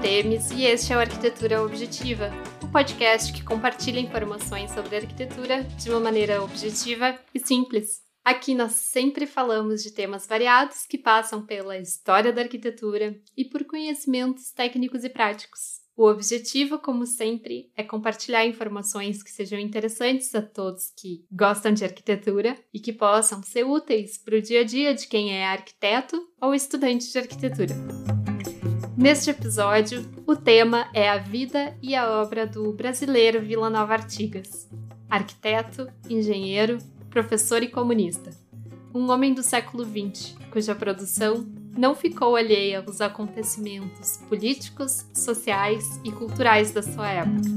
Temis e este é o Arquitetura Objetiva, o um podcast que compartilha informações sobre arquitetura de uma maneira objetiva e simples. Aqui nós sempre falamos de temas variados que passam pela história da arquitetura e por conhecimentos técnicos e práticos. O objetivo, como sempre, é compartilhar informações que sejam interessantes a todos que gostam de arquitetura e que possam ser úteis para o dia a dia de quem é arquiteto ou estudante de arquitetura. Neste episódio, o tema é a vida e a obra do brasileiro Vila Nova Artigas, arquiteto, engenheiro, professor e comunista. Um homem do século XX, cuja produção não ficou alheia aos acontecimentos políticos, sociais e culturais da sua época.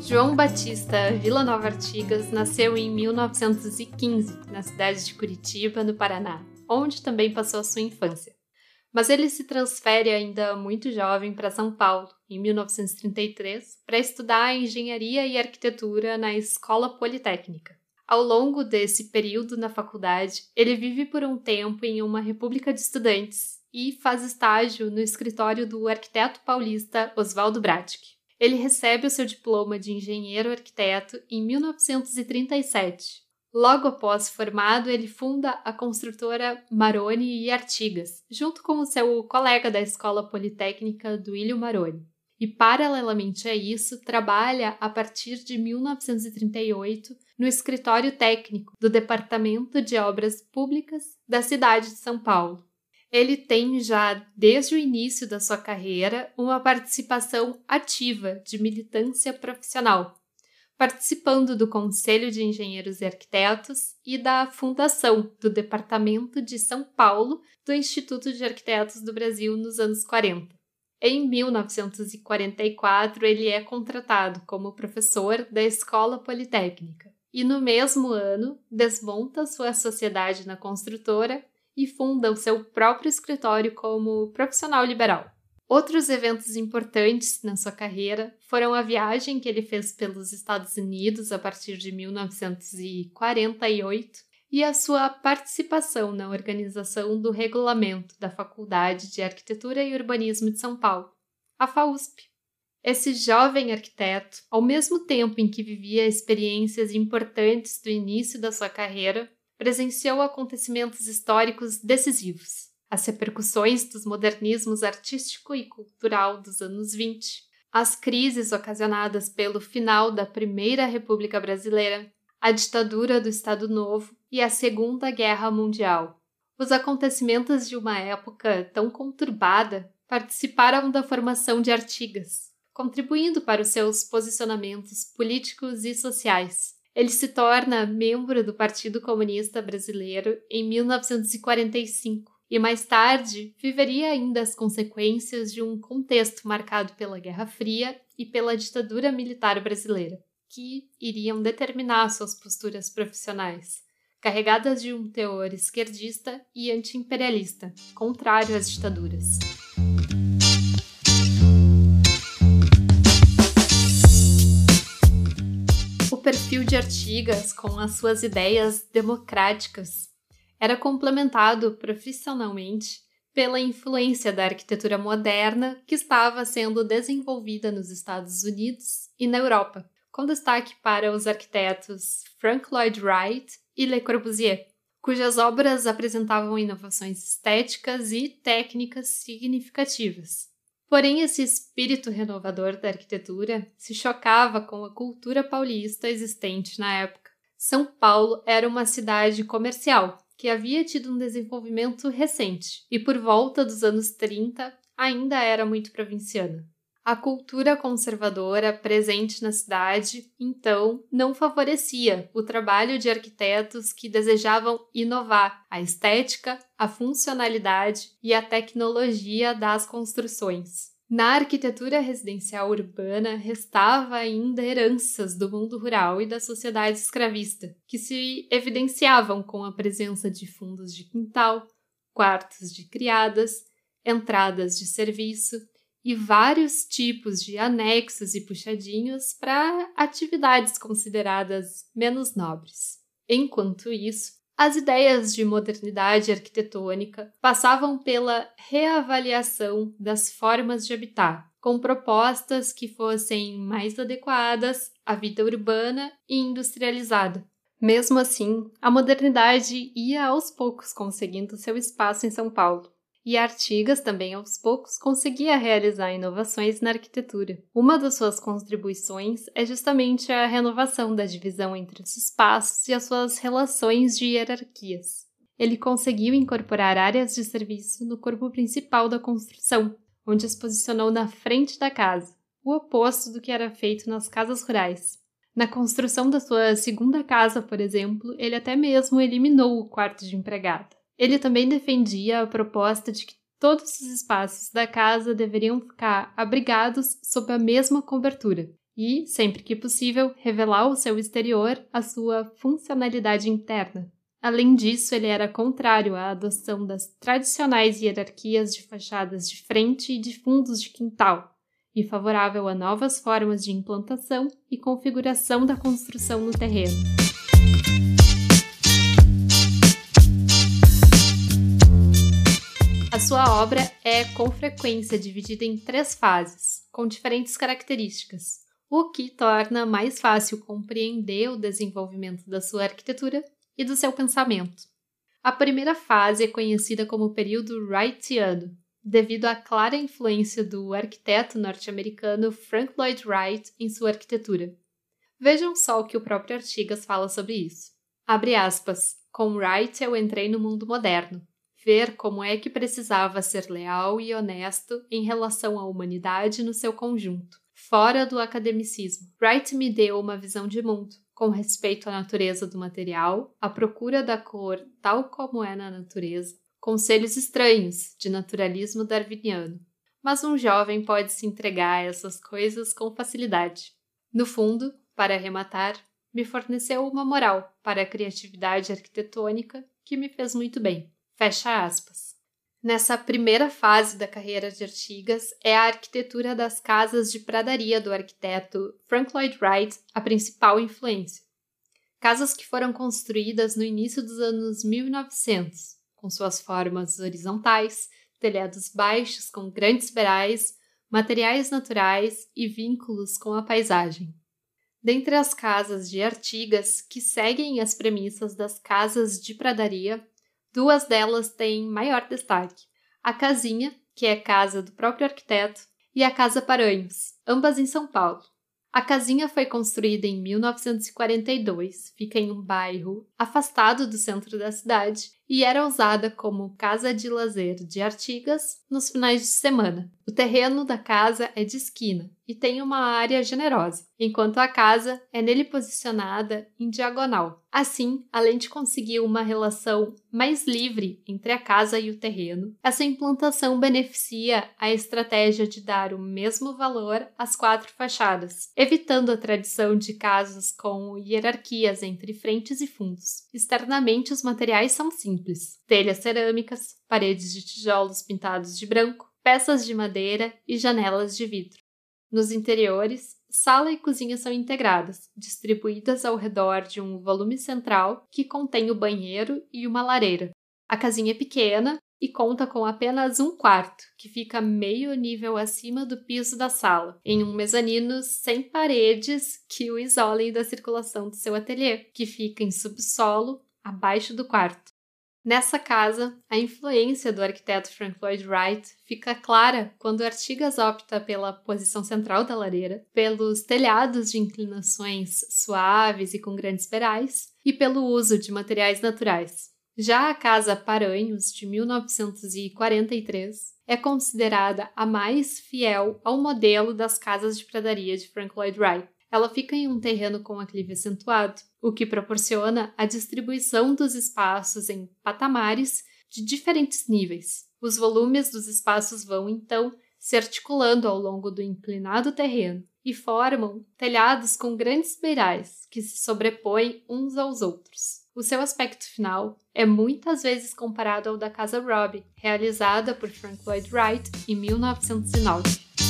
João Batista Vila Nova Artigas nasceu em 1915, na cidade de Curitiba, no Paraná, onde também passou a sua infância. Mas ele se transfere ainda muito jovem para São Paulo, em 1933, para estudar engenharia e arquitetura na Escola Politécnica. Ao longo desse período na faculdade, ele vive por um tempo em uma república de estudantes e faz estágio no escritório do arquiteto paulista Oswaldo Bratic. Ele recebe o seu diploma de engenheiro arquiteto em 1937 Logo após formado, ele funda a construtora Maroni e Artigas, junto com o seu colega da Escola Politécnica Duílio Maroni. E, paralelamente a isso, trabalha a partir de 1938 no escritório técnico do Departamento de Obras Públicas da cidade de São Paulo. Ele tem já, desde o início da sua carreira, uma participação ativa de militância profissional, participando do Conselho de Engenheiros e Arquitetos e da fundação do Departamento de São Paulo do Instituto de Arquitetos do Brasil nos anos 40. Em 1944, ele é contratado como professor da Escola Politécnica e, no mesmo ano, desmonta sua sociedade na construtora e funda o seu próprio escritório como profissional liberal. Outros eventos importantes na sua carreira foram a viagem que ele fez pelos Estados Unidos a partir de 1948 e a sua participação na organização do regulamento da Faculdade de Arquitetura e Urbanismo de São Paulo, a FAUSP. Esse jovem arquiteto, ao mesmo tempo em que vivia experiências importantes do início da sua carreira, presenciou acontecimentos históricos decisivos as repercussões dos modernismos artístico e cultural dos anos 20, as crises ocasionadas pelo final da Primeira República Brasileira, a ditadura do Estado Novo e a Segunda Guerra Mundial. Os acontecimentos de uma época tão conturbada participaram da formação de Artigas, contribuindo para os seus posicionamentos políticos e sociais. Ele se torna membro do Partido Comunista Brasileiro em 1945 e mais tarde viveria ainda as consequências de um contexto marcado pela Guerra Fria e pela ditadura militar brasileira, que iriam determinar suas posturas profissionais, carregadas de um teor esquerdista e anti-imperialista, contrário às ditaduras. O perfil de Artigas, com as suas ideias democráticas, era complementado profissionalmente pela influência da arquitetura moderna que estava sendo desenvolvida nos Estados Unidos e na Europa, com destaque para os arquitetos Frank Lloyd Wright e Le Corbusier, cujas obras apresentavam inovações estéticas e técnicas significativas. Porém, esse espírito renovador da arquitetura se chocava com a cultura paulista existente na época. São Paulo era uma cidade comercial, que havia tido um desenvolvimento recente e, por volta dos anos 30, ainda era muito provinciana. A cultura conservadora presente na cidade, então, não favorecia o trabalho de arquitetos que desejavam inovar a estética, a funcionalidade e a tecnologia das construções. Na arquitetura residencial urbana restava ainda heranças do mundo rural e da sociedade escravista, que se evidenciavam com a presença de fundos de quintal, quartos de criadas, entradas de serviço e vários tipos de anexos e puxadinhos para atividades consideradas menos nobres. Enquanto isso, as ideias de modernidade arquitetônica passavam pela reavaliação das formas de habitar, com propostas que fossem mais adequadas à vida urbana e industrializada. Mesmo assim, a modernidade ia aos poucos conseguindo seu espaço em São Paulo e Artigas também aos poucos conseguia realizar inovações na arquitetura. Uma das suas contribuições é justamente a renovação da divisão entre os espaços e as suas relações de hierarquias. Ele conseguiu incorporar áreas de serviço no corpo principal da construção, onde as posicionou na frente da casa, o oposto do que era feito nas casas rurais. Na construção da sua segunda casa, por exemplo, ele até mesmo eliminou o quarto de empregada. Ele também defendia a proposta de que todos os espaços da casa deveriam ficar abrigados sob a mesma cobertura e, sempre que possível, revelar ao seu exterior a sua funcionalidade interna. Além disso, ele era contrário à adoção das tradicionais hierarquias de fachadas de frente e de fundos de quintal, e favorável a novas formas de implantação e configuração da construção no terreno. A sua obra é com frequência dividida em três fases, com diferentes características, o que torna mais fácil compreender o desenvolvimento da sua arquitetura e do seu pensamento. A primeira fase é conhecida como período Wrightiano, devido à clara influência do arquiteto norte-americano Frank Lloyd Wright em sua arquitetura. Vejam só o que o próprio Artigas fala sobre isso. Abre aspas. Com Wright eu entrei no mundo moderno ver como é que precisava ser leal e honesto em relação à humanidade no seu conjunto, fora do academicismo. Wright me deu uma visão de mundo, com respeito à natureza do material, à procura da cor tal como é na natureza, conselhos estranhos de naturalismo darwiniano. Mas um jovem pode se entregar a essas coisas com facilidade. No fundo, para arrematar, me forneceu uma moral para a criatividade arquitetônica que me fez muito bem. Fecha aspas. Nessa primeira fase da carreira de Artigas, é a arquitetura das casas de pradaria do arquiteto Frank Lloyd Wright a principal influência. Casas que foram construídas no início dos anos 1900, com suas formas horizontais, telhados baixos com grandes beirais, materiais naturais e vínculos com a paisagem. Dentre as casas de Artigas que seguem as premissas das casas de pradaria, Duas delas têm maior destaque: a Casinha, que é casa do próprio arquiteto, e a Casa Paranhos, ambas em São Paulo. A casinha foi construída em 1942, fica em um bairro afastado do centro da cidade e era usada como casa de lazer de Artigas nos finais de semana. O terreno da casa é de esquina e tem uma área generosa, enquanto a casa é nele posicionada em diagonal. Assim, além de conseguir uma relação mais livre entre a casa e o terreno, essa implantação beneficia a estratégia de dar o mesmo valor às quatro fachadas, evitando a tradição de casas com hierarquias entre frentes e fundos. Externamente, os materiais são simples simples: telhas cerâmicas, paredes de tijolos pintados de branco, peças de madeira e janelas de vidro. Nos interiores, sala e cozinha são integradas, distribuídas ao redor de um volume central que contém o banheiro e uma lareira. A casinha é pequena e conta com apenas um quarto, que fica meio nível acima do piso da sala, em um mezanino sem paredes que o isolem da circulação do seu ateliê, que fica em subsolo, abaixo do quarto. Nessa casa, a influência do arquiteto Frank Lloyd Wright fica clara quando Artigas opta pela posição central da lareira, pelos telhados de inclinações suaves e com grandes beirais, e pelo uso de materiais naturais. Já a Casa Paranhos, de 1943, é considerada a mais fiel ao modelo das casas de pradaria de Frank Lloyd Wright. Ela fica em um terreno com aclive acentuado, o que proporciona a distribuição dos espaços em patamares de diferentes níveis. Os volumes dos espaços vão, então, se articulando ao longo do inclinado terreno e formam telhados com grandes beirais que se sobrepõem uns aos outros. O seu aspecto final é muitas vezes comparado ao da Casa Robbie, realizada por Frank Lloyd Wright em 1909.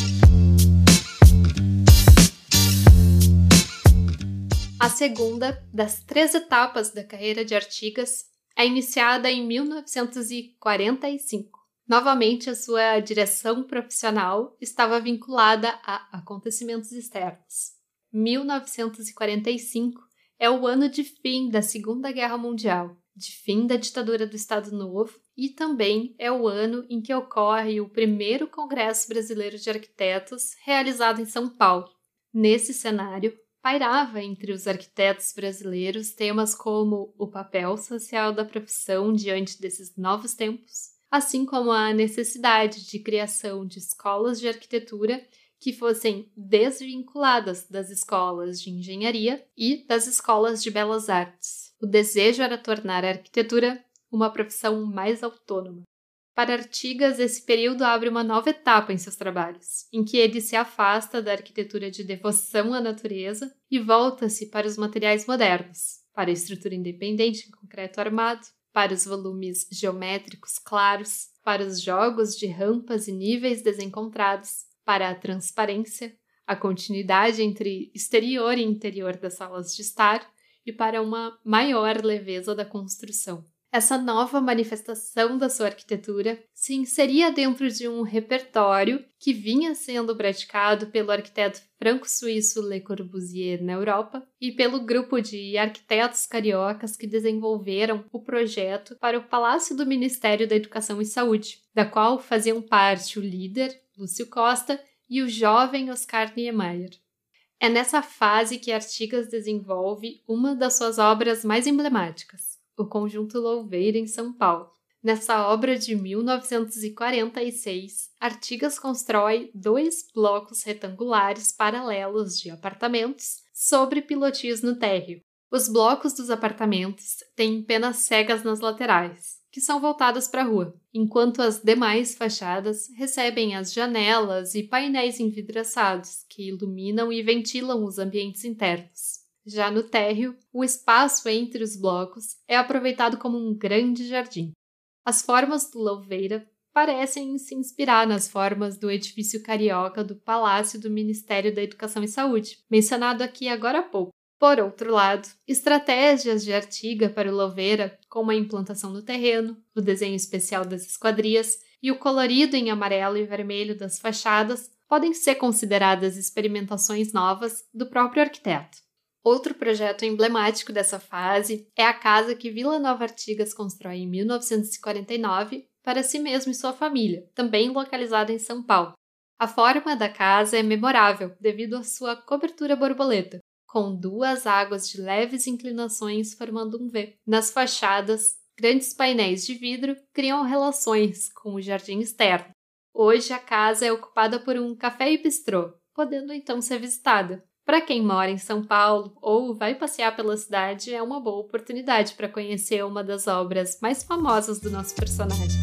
A segunda das três etapas da carreira de Artigas é iniciada em 1945. Novamente, a sua direção profissional estava vinculada a acontecimentos externos. 1945 é o ano de fim da Segunda Guerra Mundial, de fim da ditadura do Estado Novo e também é o ano em que ocorre o primeiro Congresso Brasileiro de Arquitetos realizado em São Paulo. Nesse cenário, pairava entre os arquitetos brasileiros temas como o papel social da profissão diante desses novos tempos, assim como a necessidade de criação de escolas de arquitetura que fossem desvinculadas das escolas de engenharia e das escolas de belas artes. O desejo era tornar a arquitetura uma profissão mais autônoma. Para Artigas, esse período abre uma nova etapa em seus trabalhos, em que ele se afasta da arquitetura de devoção à natureza e volta-se para os materiais modernos, para a estrutura independente em concreto armado, para os volumes geométricos claros, para os jogos de rampas e níveis desencontrados, para a transparência, a continuidade entre exterior e interior das salas de estar e para uma maior leveza da construção. Essa nova manifestação da sua arquitetura se inseria dentro de um repertório que vinha sendo praticado pelo arquiteto franco-suíço Le Corbusier na Europa e pelo grupo de arquitetos cariocas que desenvolveram o projeto para o Palácio do Ministério da Educação e Saúde, da qual faziam parte o líder, Lúcio Costa, e o jovem Oscar Niemeyer. É nessa fase que Artigas desenvolve uma das suas obras mais emblemáticas, o Conjunto Louveira em São Paulo. Nessa obra de 1946, Artigas constrói dois blocos retangulares paralelos de apartamentos sobre pilotis no térreo. Os blocos dos apartamentos têm penas cegas nas laterais, que são voltadas para a rua, enquanto as demais fachadas recebem as janelas e painéis envidraçados que iluminam e ventilam os ambientes internos. Já no térreo, o espaço entre os blocos é aproveitado como um grande jardim. As formas do Louveira parecem se inspirar nas formas do edifício carioca do Palácio do Ministério da Educação e Saúde, mencionado aqui agora há pouco. Por outro lado, estratégias de Artiga para o Louveira, como a implantação no terreno, o desenho especial das esquadrias e o colorido em amarelo e vermelho das fachadas, podem ser consideradas experimentações novas do próprio arquiteto. Outro projeto emblemático dessa fase é a casa que Vila Nova Artigas constrói em 1949 para si mesmo e sua família, também localizada em São Paulo. A forma da casa é memorável devido à sua cobertura borboleta, com duas águas de leves inclinações formando um V. Nas fachadas, grandes painéis de vidro criam relações com o jardim externo. Hoje a casa é ocupada por um café e bistrô, podendo então ser visitada. Para quem mora em São Paulo ou vai passear pela cidade, é uma boa oportunidade para conhecer uma das obras mais famosas do nosso personagem.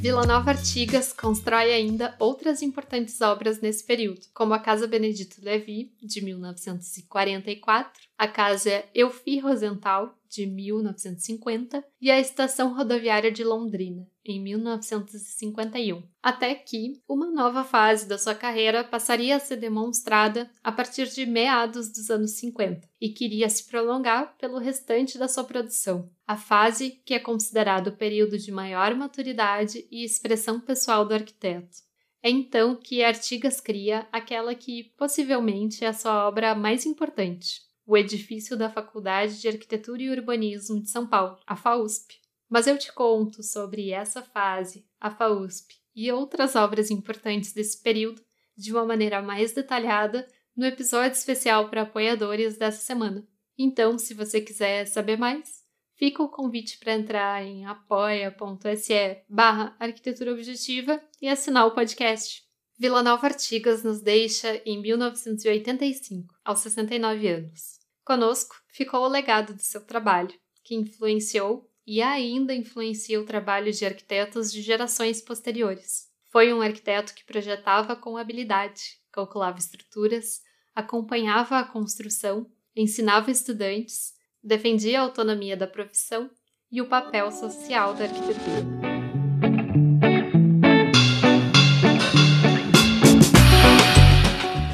Vila Nova Artigas constrói ainda outras importantes obras nesse período, como a Casa Benedito Levi, de 1944, a Casa Eufy Rosenthal, de 1950, e a Estação Rodoviária de Londrina, em 1951, até que uma nova fase da sua carreira passaria a ser demonstrada a partir de meados dos anos 50 e queria se prolongar pelo restante da sua produção, a fase que é considerado o período de maior maturidade e expressão pessoal do arquiteto. É então que Artigas cria aquela que possivelmente é a sua obra mais importante, o edifício da Faculdade de Arquitetura e Urbanismo de São Paulo, a FAUSP. Mas eu te conto sobre essa fase, a FAUSP e outras obras importantes desse período de uma maneira mais detalhada no episódio especial para apoiadores dessa semana. Então, se você quiser saber mais, fica o convite para entrar em apoia.se barra arquitetura objetiva e assinar o podcast. Vila Nova Artigas nos deixa em 1985, aos 69 anos. Conosco ficou o legado do seu trabalho, que influenciou e ainda influencia o trabalho de arquitetos de gerações posteriores. Foi um arquiteto que projetava com habilidade, calculava estruturas, acompanhava a construção, ensinava estudantes, defendia a autonomia da profissão e o papel social da arquitetura.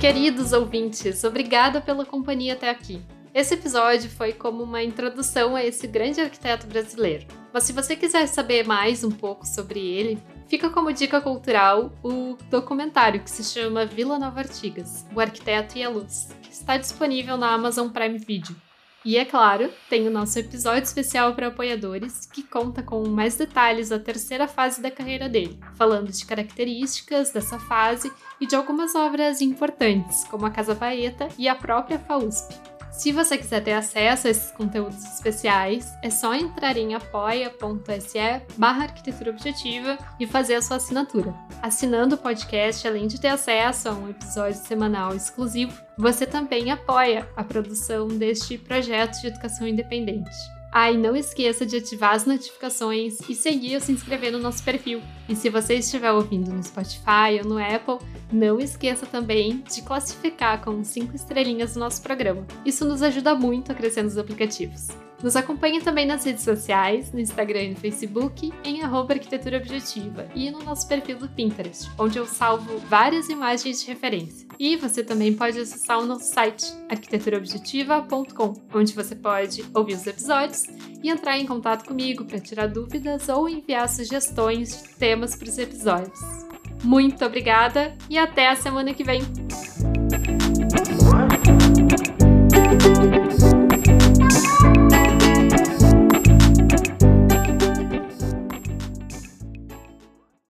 Queridos ouvintes, obrigada pela companhia até aqui. Esse episódio foi como uma introdução a esse grande arquiteto brasileiro. Mas se você quiser saber mais um pouco sobre ele, fica como dica cultural o documentário que se chama Vila Nova Artigas, O Arquiteto e a Luz, que está disponível na Amazon Prime Video. E é claro, tem o nosso episódio especial para apoiadores, que conta com mais detalhes da terceira fase da carreira dele, falando de características dessa fase e de algumas obras importantes, como a Casa Baeta e a própria FAUSP. Se você quiser ter acesso a esses conteúdos especiais, é só entrar em apoia.se barra arquitetura objetiva e fazer a sua assinatura. Assinando o podcast, além de ter acesso a um episódio semanal exclusivo, você também apoia a produção deste projeto de educação independente. Ah, e não esqueça de ativar as notificações e seguir ou se inscrever no nosso perfil. E se você estiver ouvindo no Spotify ou no Apple, não esqueça também de classificar com 5 estrelinhas o nosso programa. Isso nos ajuda muito a crescer nos aplicativos. Nos acompanhe também nas redes sociais, no Instagram e no Facebook, em arquitetura objetiva e no nosso perfil do Pinterest, onde eu salvo várias imagens de referência. E você também pode acessar o nosso site, arquiteturobjetiva.com, onde você pode ouvir os episódios e entrar em contato comigo para tirar dúvidas ou enviar sugestões de temas para os episódios. Muito obrigada e até a semana que vem!